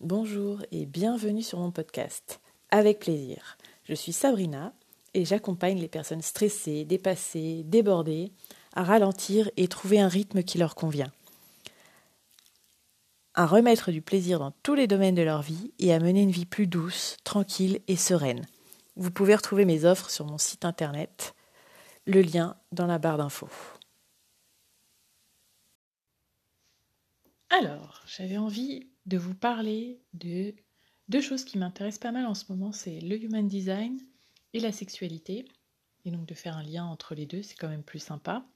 Bonjour et bienvenue sur mon podcast. Avec plaisir. Je suis Sabrina et j'accompagne les personnes stressées, dépassées, débordées à ralentir et trouver un rythme qui leur convient. À remettre du plaisir dans tous les domaines de leur vie et à mener une vie plus douce, tranquille et sereine. Vous pouvez retrouver mes offres sur mon site internet, le lien dans la barre d'infos. Alors, j'avais envie de vous parler de deux choses qui m'intéressent pas mal en ce moment, c'est le human design et la sexualité. Et donc de faire un lien entre les deux, c'est quand même plus sympa.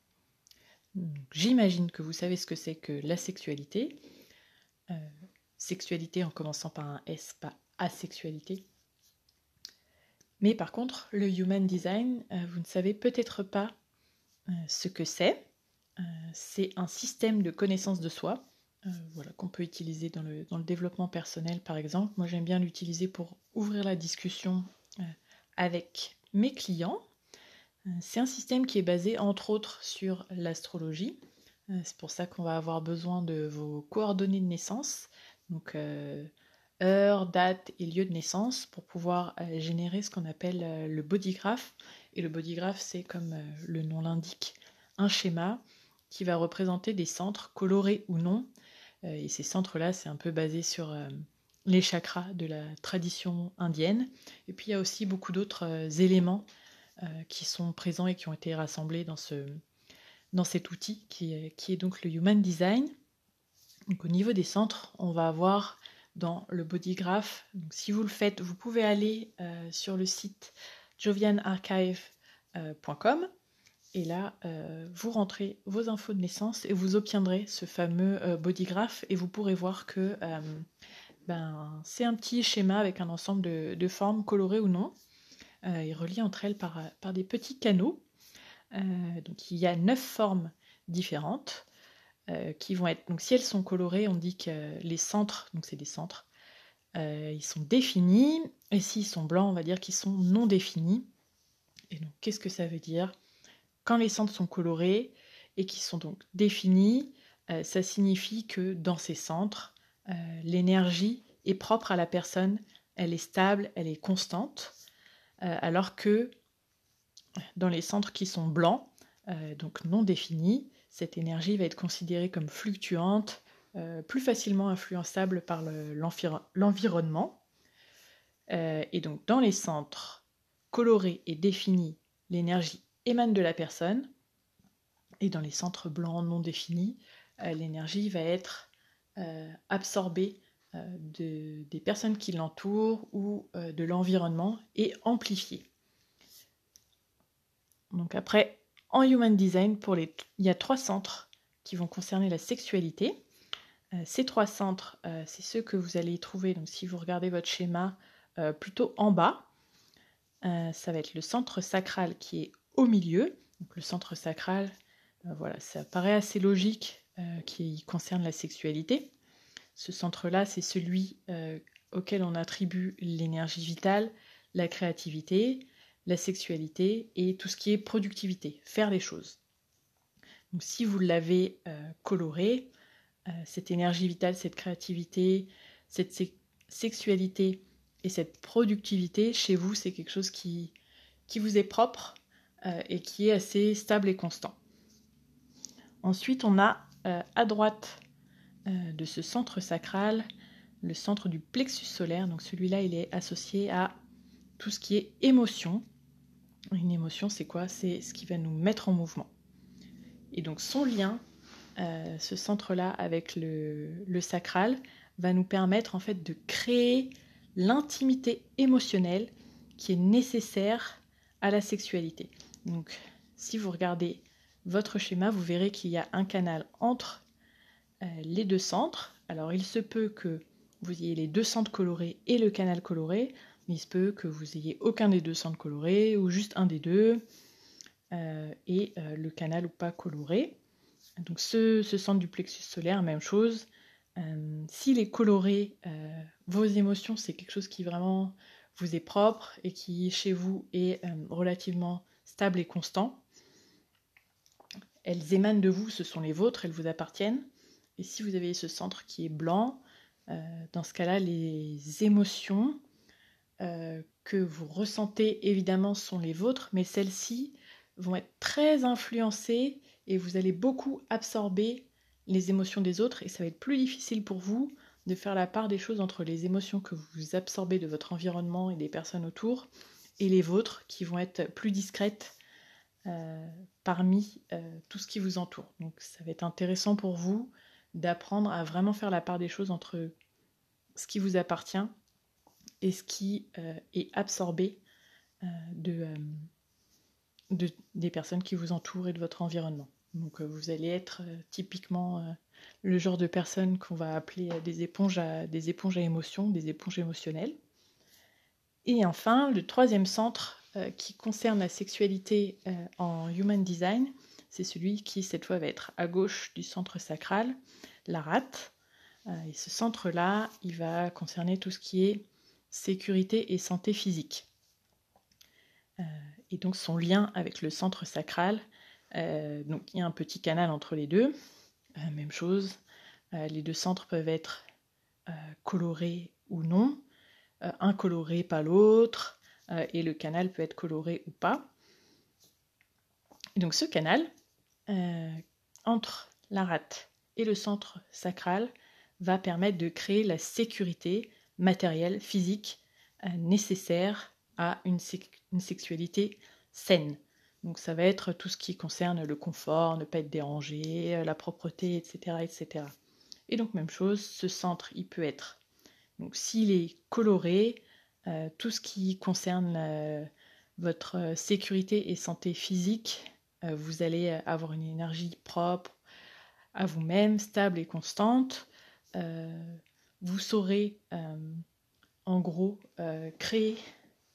J'imagine que vous savez ce que c'est que la sexualité. Euh, sexualité en commençant par un S, pas asexualité. Mais par contre, le human design, euh, vous ne savez peut-être pas euh, ce que c'est. c'est un système de connaissance de soi euh, qu'on peut utiliser dans le, développement personnel, par exemple. Moi, j'aime bien l'utiliser pour ouvrir la discussion euh, avec mes clients. Euh, c'est un système qui est basé, entre autres, sur l'astrologie. c'est pour ça qu'on va avoir besoin de vos coordonnées de naissance, donc heure, date et lieu de naissance, pour pouvoir générer ce qu'on appelle le bodygraph. Et le bodygraph, c'est comme le nom l'indique, un schéma qui va représenter des centres colorés ou non et ces centres-là, c'est un peu basé sur euh, les chakras de la tradition indienne. Et puis il y a aussi beaucoup d'autres euh, éléments qui sont présents et qui ont été rassemblés dans, ce, dans cet outil qui qui est donc le Human Design. Donc, au niveau des centres, on va avoir dans le bodygraph. Donc, si vous le faites, vous pouvez aller sur le site jovianarchive.com et là, euh, vous rentrez vos infos de naissance et vous obtiendrez ce fameux euh, bodygraph et vous pourrez voir que euh, ben, c'est un petit schéma avec un ensemble de, formes colorées ou non et reliées entre elles par, par des petits canaux. donc il y a neuf formes différentes qui vont être. Donc si elles sont colorées, on dit que les centres, donc c'est des centres, ils sont définis et s'ils sont blancs, on va dire qu'ils sont non définis. Et donc qu'est-ce que ça veut dire? Quand les centres sont colorés et qui sont donc définis, euh, ça signifie que dans ces centres, euh, l'énergie est propre à la personne, elle est stable, elle est constante, euh, alors que dans les centres qui sont blancs, donc non définis, cette énergie va être considérée comme fluctuante, plus facilement influençable par l'environnement. et donc dans les centres colorés et définis, l'énergie émane de la personne. Et dans les centres blancs non définis, euh, l'énergie va être euh, absorbée euh, de, des personnes qui l'entourent ou de l'environnement et amplifiée. Donc après, en Human Design, pour les, il y a trois centres qui vont concerner la sexualité. ces trois centres, c'est ceux que vous allez trouver, donc si vous regardez votre schéma, plutôt en bas. ça va être le centre sacral qui est au milieu, le centre sacral, euh, voilà, ça paraît assez logique euh, qui concerne la sexualité. Ce centre-là, c'est celui euh, auquel on attribue l'énergie vitale, la créativité, la sexualité et tout ce qui est productivité, faire les choses. Donc si vous l'avez coloré, cette énergie vitale, cette créativité, cette sexualité et cette productivité, chez vous, c'est quelque chose qui, vous est propre et qui est assez stable et constant. Ensuite, on a euh, à droite euh, de ce centre sacral le centre du plexus solaire. Donc celui-là, il est associé à tout ce qui est émotion. Une émotion, c'est quoi? C'est ce qui va nous mettre en mouvement. Et donc son lien, ce centre-là avec le, le, sacral, va nous permettre en fait de créer l'intimité émotionnelle qui est nécessaire à la sexualité. Donc, si vous regardez votre schéma, vous verrez qu'il y a un canal entre euh, les deux centres. Alors, il se peut que vous ayez les deux centres colorés et le canal coloré, mais il se peut que vous ayez aucun des deux centres colorés ou juste un des deux euh, et euh, le canal ou pas coloré. Donc, ce, ce, centre du plexus solaire, même chose. S'il est coloré, vos émotions, c'est quelque chose qui vraiment vous est propre et qui chez vous est relativement stable et constant. Elles émanent de vous, ce sont les vôtres, elles vous appartiennent. Et si vous avez ce centre qui est blanc, dans ce cas-là, les émotions que vous ressentez évidemment sont les vôtres, mais celles-ci vont être très influencées et vous allez beaucoup absorber les émotions des autres et ça va être plus difficile pour vous de faire la part des choses entre les émotions que vous absorbez de votre environnement et des personnes autour et les vôtres qui vont être plus discrètes euh, parmi euh, tout ce qui vous entoure. Donc ça va être intéressant pour vous d'apprendre à vraiment faire la part des choses entre ce qui vous appartient et ce qui euh, est absorbé de, des personnes qui vous entourent et de votre environnement. Donc vous allez être typiquement le genre de personne qu'on va appeler des éponges à, des éponges à émotions, des éponges émotionnelles. Et enfin, le troisième centre euh, qui concerne la sexualité euh, en Human Design, c'est celui qui cette fois va être à gauche du centre sacral, la rate. Euh, et ce centre-là, il va concerner tout ce qui est sécurité et santé physique. et donc son lien avec le centre sacral, donc il y a un petit canal entre les deux, même chose, les deux centres peuvent être colorés ou non, un coloré, pas l'autre, euh, et le canal peut être coloré ou pas. donc ce canal, euh, entre la rate et le centre sacral, va permettre de créer la sécurité matérielle, physique, euh, nécessaire à une, une, sexualité saine. Donc ça va être tout ce qui concerne le confort, ne pas être dérangé, la propreté, etc. etc. Et donc même chose, ce centre, il peut être donc s'il est coloré, euh, tout ce qui concerne euh, votre sécurité et santé physique, euh, vous allez avoir une énergie propre à vous-même, stable et constante. vous saurez en gros créer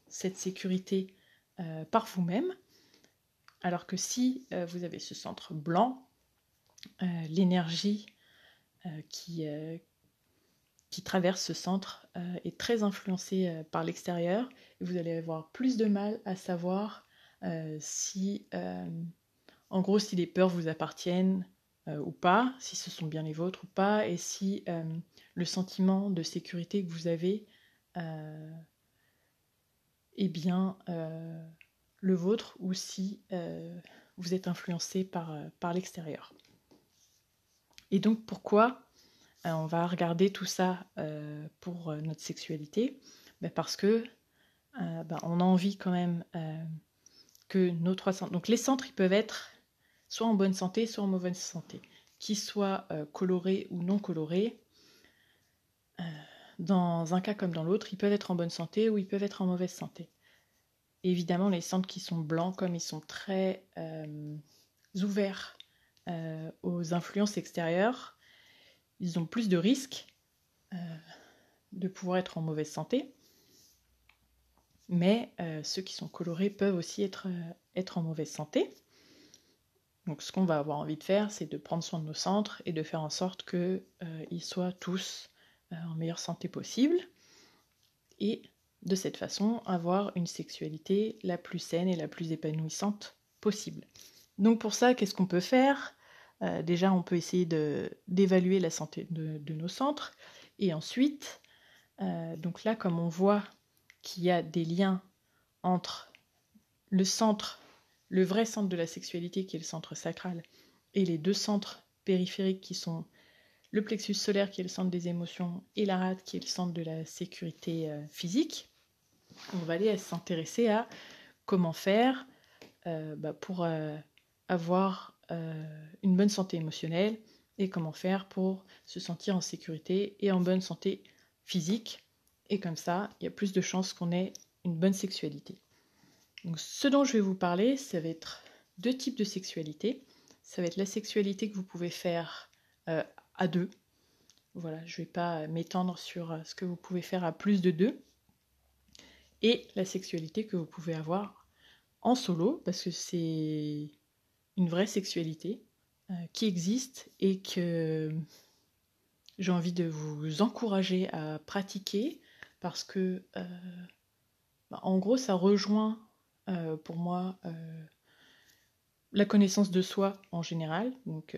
cette sécurité par vous-même. Alors que si vous avez ce centre blanc, l'énergie qui, qui traverse ce centre euh, est très influencé euh, par l'extérieur vous allez avoir plus de mal à savoir euh, si, en gros, si les peurs vous appartiennent ou pas, si ce sont bien les vôtres ou pas, et si le sentiment de sécurité que vous avez est bien le vôtre ou si vous êtes influencé par, par l'extérieur. Et donc pourquoi on va regarder tout ça euh, pour euh, notre sexualité parce que ben, on a envie quand même que nos trois centres. Donc les centres, ils peuvent être soit en bonne santé, soit en mauvaise santé, qu'ils soient colorés ou non colorés. dans un cas comme dans l'autre, ils peuvent être en bonne santé ou ils peuvent être en mauvaise santé. Évidemment, les centres qui sont blancs, comme ils sont très ouverts aux influences extérieures, ils ont plus de risques euh, de pouvoir être en mauvaise santé. Mais euh, ceux qui sont colorés peuvent aussi être, euh, être en mauvaise santé. Donc ce qu'on va avoir envie de faire, c'est de prendre soin de nos centres et de faire en sorte qu'ils soient tous en meilleure santé possible. Et de cette façon, avoir une sexualité la plus saine et la plus épanouissante possible. Donc pour ça, qu'est-ce qu'on peut faire? Euh, déjà, on peut essayer d'évaluer la santé de, nos centres. Et ensuite, euh, donc là, comme on voit qu'il y a des liens entre le centre, le vrai centre de la sexualité qui est le centre sacral, et les deux centres périphériques qui sont le plexus solaire qui est le centre des émotions et la rate qui est le centre de la sécurité euh, physique, on va aller s'intéresser à comment faire bah, pour avoir une bonne santé émotionnelle et comment faire pour se sentir en sécurité et en bonne santé physique. Et comme ça, il y a plus de chances qu'on ait une bonne sexualité. Donc, ce dont je vais vous parler, ça va être deux types de sexualité. Ça va être la sexualité que vous pouvez faire euh, à deux. Voilà, je ne vais pas m'étendre sur euh, ce que vous pouvez faire à plus de deux. Et la sexualité que vous pouvez avoir en solo, parce que c'est une vraie sexualité euh, qui existe et que j'ai envie de vous encourager à pratiquer parce que, euh, bah, en gros, ça rejoint euh, pour moi la connaissance de soi en général, donc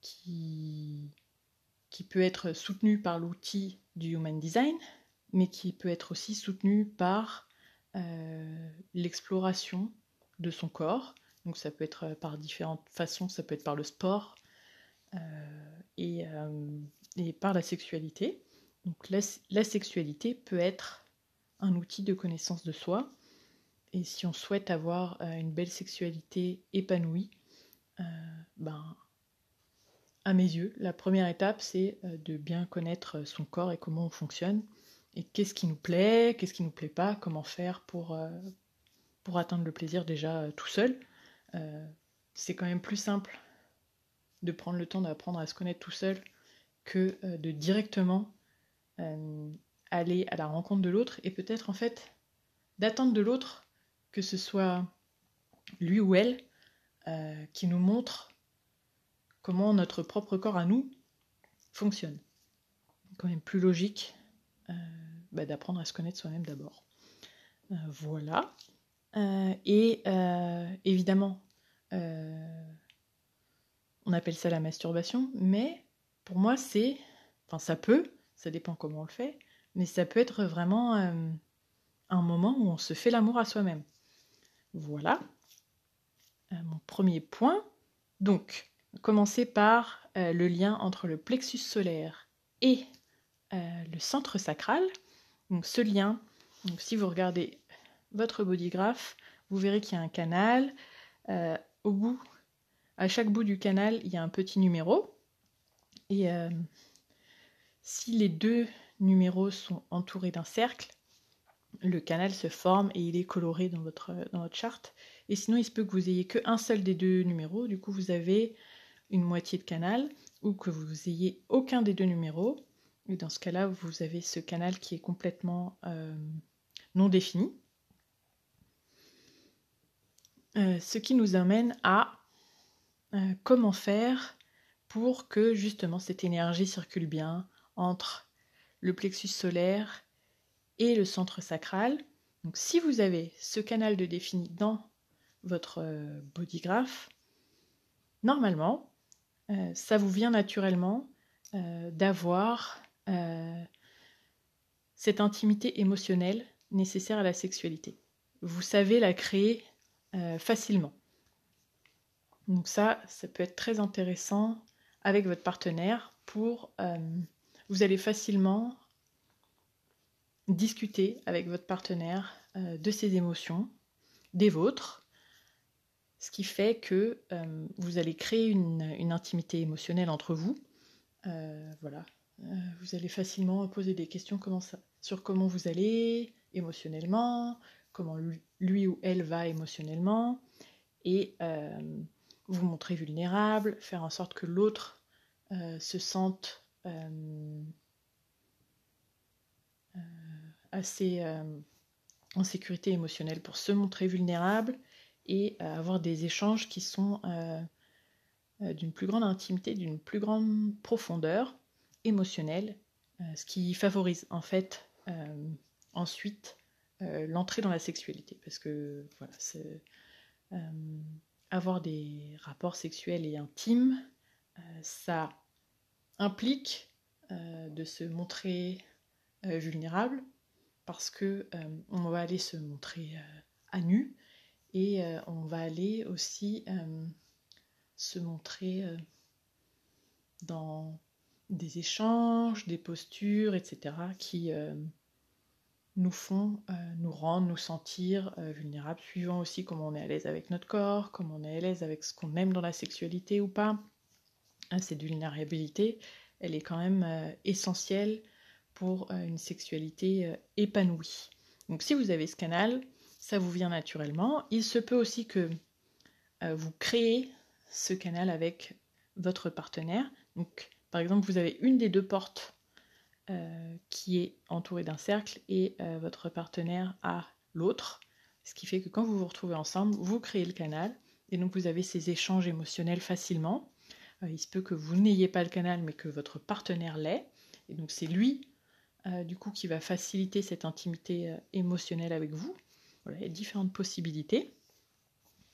qui, qui peut être soutenu par l'outil du Human Design, mais qui peut être aussi soutenu par l'exploration de son corps. Donc ça peut être par différentes façons, ça peut être par le sport et, et, par la sexualité. Donc la, la sexualité peut être un outil de connaissance de soi. Et si on souhaite avoir une belle sexualité épanouie, ben, à mes yeux, la première étape, c'est euh, de bien connaître son corps et comment on fonctionne, et qu'est-ce qui nous plaît, qu'est-ce qui nous plaît pas, comment faire pour, euh, pour atteindre le plaisir déjà euh, tout seul. C'est quand même plus simple de prendre le temps d'apprendre à se connaître tout seul que de directement aller à la rencontre de l'autre et peut-être en fait d'attendre de l'autre que ce soit lui ou elle qui nous montre comment notre propre corps à nous fonctionne. Quand même plus logique euh, bah, d'apprendre à se connaître soi-même d'abord. Euh, voilà. Euh, et évidemment, on appelle ça la masturbation, mais pour moi, c'est. Enfin, ça peut, ça dépend comment on le fait, mais ça peut être vraiment un moment où on se fait l'amour à soi-même. Voilà. mon premier point. Donc, commencer par euh, le lien entre le plexus solaire et euh, le centre sacral. Donc ce lien, donc si vous regardez votre bodygraph, vous verrez qu'il y a un canal. Euh, au bout, à chaque bout du canal, il y a un petit numéro. Et si les deux numéros sont entourés d'un cercle, le canal se forme et il est coloré dans votre, dans votre charte. Et sinon, il se peut que vous ayez qu'un seul des deux numéros. Du coup, vous avez une moitié de canal ou que vous ayez aucun des deux numéros. Et dans ce cas-là, vous avez ce canal qui est complètement euh, non défini. Euh, ce qui nous amène à euh, comment faire pour que justement cette énergie circule bien entre le plexus solaire et le centre sacral. Donc si vous avez ce canal de défini dans votre bodygraph, normalement, euh, ça vous vient naturellement euh, d'avoir euh, cette intimité émotionnelle nécessaire à la sexualité. Vous savez la créer facilement. Donc ça, ça peut être très intéressant avec votre partenaire pour... vous allez facilement discuter avec votre partenaire de ses émotions, des vôtres, ce qui fait que euh, vous allez créer une, intimité émotionnelle entre vous. Euh, voilà, euh, vous allez facilement poser des questions sur comment vous allez émotionnellement, comment lui, ou elle va émotionnellement, et vous montrer vulnérable, faire en sorte que l'autre se sente assez en sécurité émotionnelle pour se montrer vulnérable et euh, avoir des échanges qui sont euh, euh, d'une plus grande intimité, d'une plus grande profondeur émotionnelle, ce qui favorise en fait ensuite l'entrée dans la sexualité. Parce que voilà, avoir des rapports sexuels et intimes, ça implique de se montrer vulnérable parce que on va aller se montrer à nu et euh, on va aller aussi euh, se montrer euh, dans des échanges, des postures, etc., qui nous font nous rendre, nous sentir vulnérables, suivant aussi comment on est à l'aise avec notre corps, comment on est à l'aise avec ce qu'on aime dans la sexualité ou pas. Hein, cette vulnérabilité, elle est quand même essentielle pour une sexualité épanouie. Donc si vous avez ce canal, ça vous vient naturellement. Il se peut aussi que euh, vous créez ce canal avec votre partenaire. Donc, par exemple, vous avez une des deux portes euh, qui est entourée d'un cercle et euh, votre partenaire a l'autre. Ce qui fait que quand vous vous retrouvez ensemble, vous créez le canal et donc vous avez ces échanges émotionnels facilement. il se peut que vous n'ayez pas le canal mais que votre partenaire l'ait. Et donc c'est lui, du coup, qui va faciliter cette intimité émotionnelle avec vous. Voilà, il y a différentes possibilités.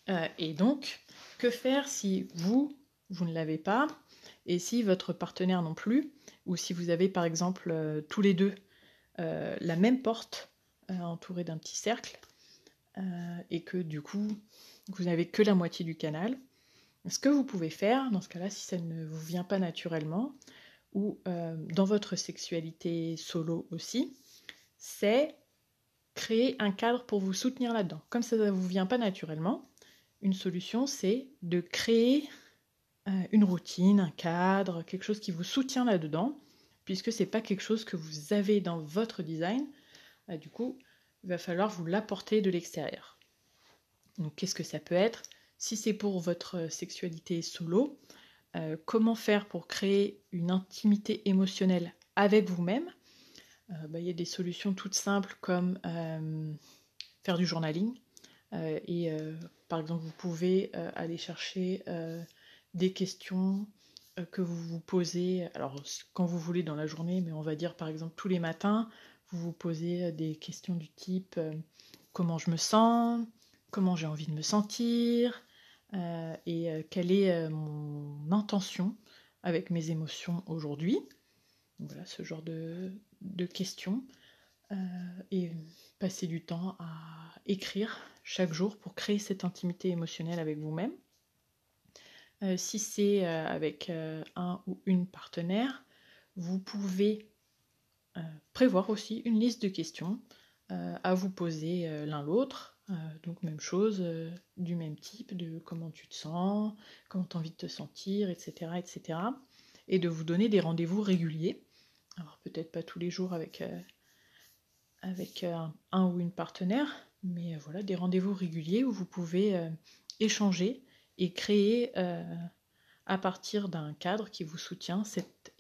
Euh, et donc, que faire si vous, vous ne l'avez pas Et si votre partenaire non plus, ou si vous avez par exemple tous les deux la même porte entourée d'un petit cercle, et que du coup vous n'avez que la moitié du canal, ce que vous pouvez faire, dans ce cas-là, si ça ne vous vient pas naturellement, ou euh, dans votre sexualité solo aussi, c'est créer un cadre pour vous soutenir là-dedans. Comme ça ne vous vient pas naturellement, une solution, c'est de créer euh, une routine, un cadre, quelque chose qui vous soutient là-dedans, puisque ce n'est pas quelque chose que vous avez dans votre design. Euh, du coup, il va falloir vous l'apporter de l'extérieur. Donc, qu'est-ce que ça peut être? Si c'est pour votre sexualité solo, euh, comment faire pour créer une intimité émotionnelle avec vous-même? Euh, bah, il y a des solutions toutes simples comme euh, faire du journaling. et par exemple, vous pouvez aller chercher des questions que vous vous posez, alors quand vous voulez dans la journée, mais on va dire par exemple tous les matins, vous vous posez des questions du type comment je me sens, comment j'ai envie de me sentir, euh, et euh, quelle est euh, mon intention avec mes émotions aujourd'hui? Voilà ce genre de, questions. et passer du temps à écrire chaque jour pour créer cette intimité émotionnelle avec vous-même. Si c'est avec un ou une partenaire, vous pouvez prévoir aussi une liste de questions à vous poser l'un l'autre euh, donc même chose, euh, du même type, de comment tu te sens, comment tu as envie de te sentir, etc., etc. Et de vous donner des rendez-vous réguliers. Alors peut-être pas tous les jours avec, euh, avec un, ou une partenaire, mais voilà, des rendez-vous réguliers où vous pouvez échanger et créer à partir d'un cadre qui vous soutient cette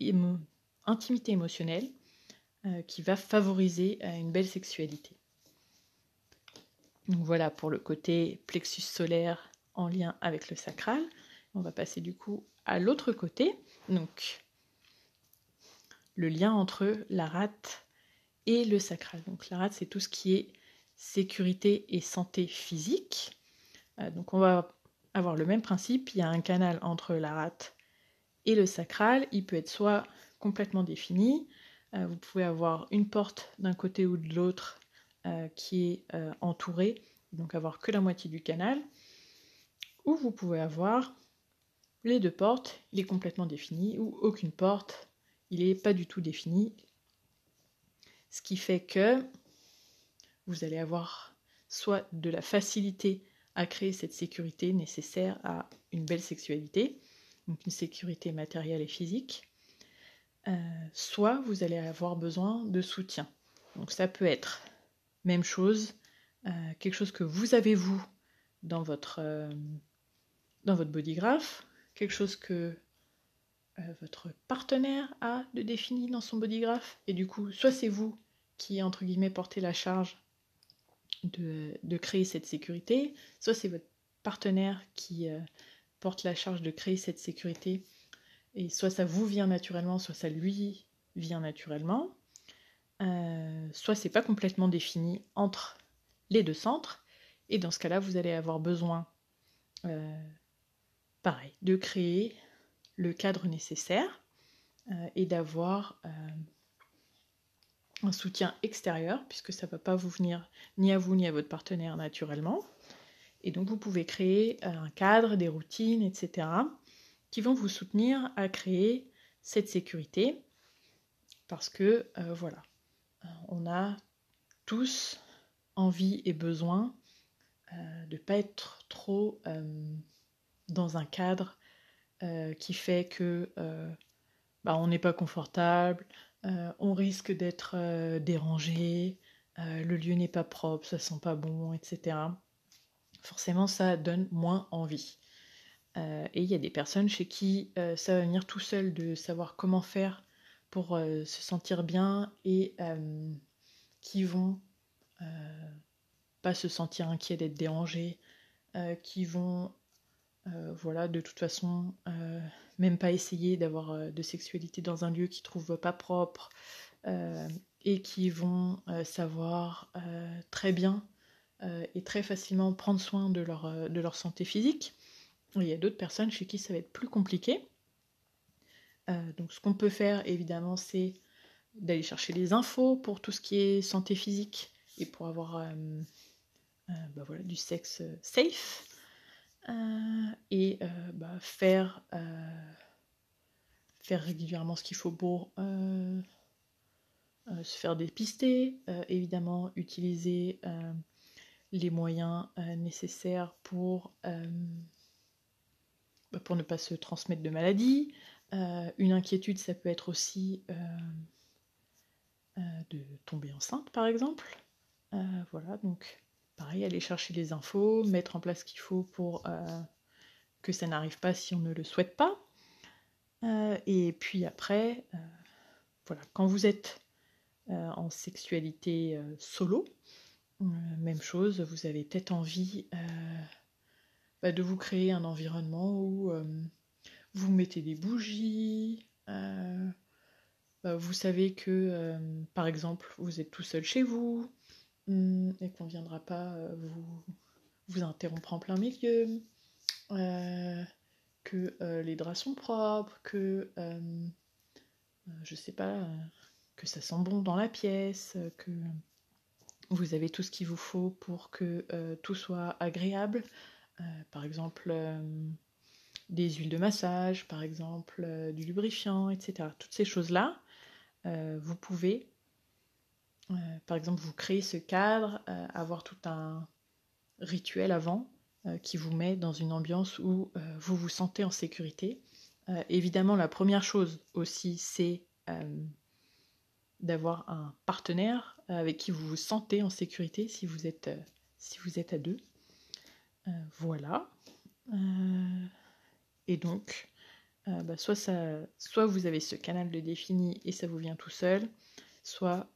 intimité émotionnelle qui va favoriser une belle sexualité. Donc voilà pour le côté plexus solaire en lien avec le sacral. On va passer du coup à l'autre côté. Donc le lien entre la rate et le sacral. Donc la rate, c'est tout ce qui est sécurité et santé physique. Euh, donc on va avoir le même principe. Il y a un canal entre la rate et le sacral. Il peut être soit complètement défini. Euh, vous pouvez avoir une porte d'un côté ou de l'autre euh, qui est euh, entouré, donc avoir que la moitié du canal, ou vous pouvez avoir les deux portes, il est complètement défini, ou aucune porte, il n'est pas du tout défini. Ce qui fait que vous allez avoir soit de la facilité à créer cette sécurité nécessaire à une belle sexualité, donc une sécurité matérielle et physique, euh, soit vous allez avoir besoin de soutien. Donc ça peut être même chose, euh, quelque chose que vous avez vous dans votre, euh, dans votre bodygraph, quelque chose que votre partenaire a de défini dans son bodygraph, et du coup, soit c'est vous qui, entre guillemets, portez la charge de, créer cette sécurité, soit c'est votre partenaire qui porte la charge de créer cette sécurité, et soit ça vous vient naturellement, soit ça lui vient naturellement. Euh, soit c'est pas complètement défini entre les deux centres, et dans ce cas-là, vous allez avoir besoin, euh, pareil, de créer le cadre nécessaire euh, et d'avoir un soutien extérieur, puisque ça ne va pas vous venir ni à vous ni à votre partenaire naturellement. Et donc vous pouvez créer un cadre, des routines, etc., qui vont vous soutenir à créer cette sécurité, parce que voilà, euh, on a tous envie et besoin euh, de ne pas être trop euh, dans un cadre qui fait que bah, on n'est pas confortable, on risque d'être dérangé, le lieu n'est pas propre, ça sent pas bon, etc. Forcément, ça donne moins envie. et il y a des personnes chez qui ça va venir tout seul de savoir comment faire pour euh, se sentir bien et euh, qui vont euh, pas se sentir inquiets d'être dérangés, qui vont voilà de toute façon même pas essayer d'avoir de sexualité dans un lieu qu'ils trouvent pas propre et qui vont savoir très bien et très facilement prendre soin de leur, de leur santé physique. Il y a d'autres personnes chez qui ça va être plus compliqué donc ce qu'on peut faire évidemment c'est d'aller chercher les infos pour tout ce qui est santé physique et pour avoir bah du sexe safe. Et bah, faire, faire régulièrement ce qu'il faut pour se faire dépister, évidemment utiliser les moyens nécessaires pour, bah, pour ne pas se transmettre de maladies. une inquiétude, ça peut être aussi de tomber enceinte, par exemple. voilà, donc pareil, aller chercher les infos, mettre en place ce qu'il faut pour que ça n'arrive pas si on ne le souhaite pas. et puis après, voilà, quand vous êtes en sexualité solo, euh, même chose, vous avez peut-être envie euh, bah, de vous créer un environnement où euh, vous mettez des bougies, bah, vous savez que, par exemple, vous êtes tout seul chez vous et qu'on ne viendra pas vous, vous interrompre en plein milieu, que les draps sont propres, que, je sais pas, que ça sent bon dans la pièce, que vous avez tout ce qu'il vous faut pour que euh, tout soit agréable. Euh, par exemple, euh, des huiles de massage, par exemple, du lubrifiant, etc. Toutes ces choses-là, vous pouvez, par exemple, vous créer ce cadre, avoir tout un rituel avant qui vous met dans une ambiance où vous vous sentez en sécurité. évidemment, la première chose aussi, c'est d'avoir un partenaire avec qui vous vous sentez en sécurité si vous êtes, euh, si vous êtes à deux. Euh, voilà. Euh, et donc, bah, soit, ça, soit vous avez ce canal de défini et ça vous vient tout seul, soit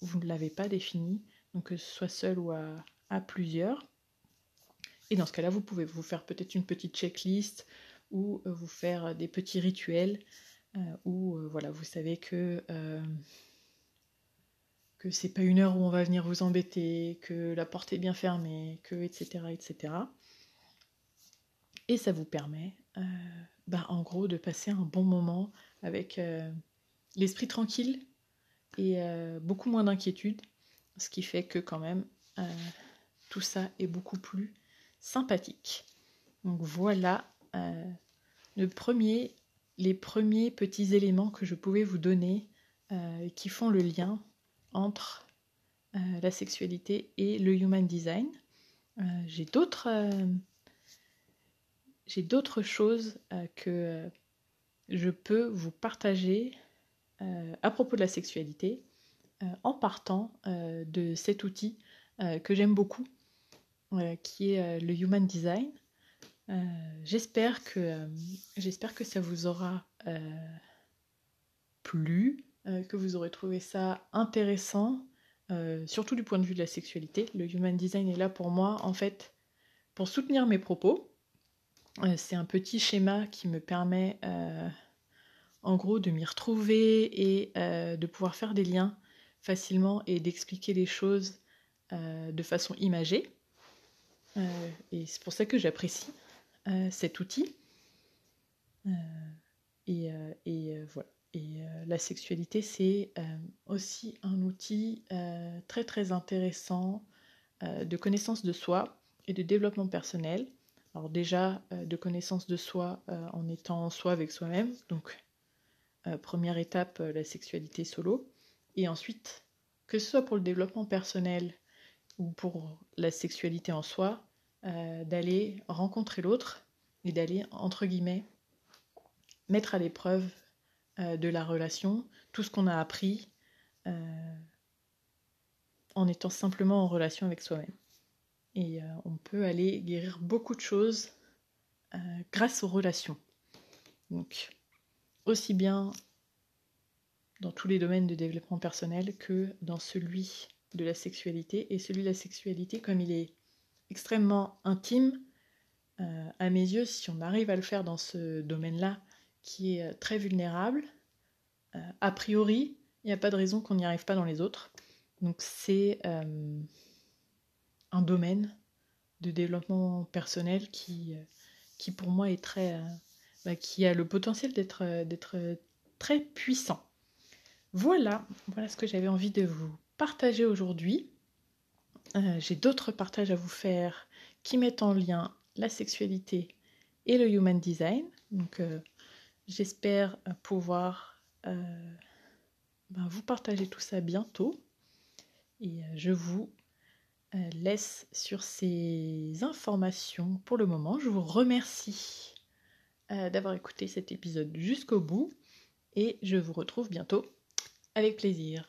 vous ne l'avez pas défini, donc que ce soit seul ou à, plusieurs. Et dans ce cas-là, vous pouvez vous faire peut-être une petite checklist ou vous faire des petits rituels où voilà, vous savez que que c'est pas une heure où on va venir vous embêter, que la porte est bien fermée, que etc. etc. Et ça vous permet, euh, bah, en gros, de passer un bon moment avec euh, l'esprit tranquille et euh, beaucoup moins d'inquiétude, ce qui fait que quand même tout ça est beaucoup plus sympathique. Donc voilà le premier, les premiers petits éléments que je pouvais vous donner qui font le lien entre euh, la sexualité et le human design. Euh, j'ai d'autres euh, j'ai d'autres choses que je peux vous partager à propos de la sexualité en partant de cet outil que j'aime beaucoup, qui est le Human Design. j'espère que j'espère que ça vous aura plu, euh, que vous aurez trouvé ça intéressant, euh, surtout du point de vue de la sexualité. Le Human Design est là pour moi, en fait, pour soutenir mes propos. Euh, c'est un petit schéma qui me permet, en gros, de m'y retrouver et de pouvoir faire des liens facilement et d'expliquer les choses de façon imagée. et c'est pour ça que j'apprécie cet outil. et voilà. Et euh, la sexualité, c'est euh, aussi un outil euh, très très intéressant de connaissance de soi et de développement personnel. Alors déjà, de connaissance de soi en étant soi avec soi-même. Première étape, la sexualité solo. Et ensuite, que ce soit pour le développement personnel ou pour la sexualité en soi, d'aller rencontrer l'autre et d'aller, entre guillemets, mettre à l'épreuve euh, de la relation, tout ce qu'on a appris euh, en étant simplement en relation avec soi-même. Et euh, on peut aller guérir beaucoup de choses grâce aux relations. Donc, aussi bien dans tous les domaines de développement personnel que dans celui de la sexualité. Et celui de la sexualité, comme il est extrêmement intime, à mes yeux, si on arrive à le faire dans ce domaine-là, qui est très vulnérable, euh, a priori, il n'y a pas de raison qu'on n'y arrive pas dans les autres. Donc c'est euh, un domaine de développement personnel qui, euh, qui pour moi est très, bah, qui a le potentiel d'être très puissant. Voilà, voilà ce que j'avais envie de vous partager aujourd'hui. J'ai d'autres partages à vous faire qui mettent en lien la sexualité et le human design. Donc j'espère pouvoir ben, vous partager tout ça bientôt. Et je vous euh, laisse sur ces informations pour le moment. Je vous remercie euh, d'avoir écouté cet épisode jusqu'au bout et je vous retrouve bientôt avec plaisir.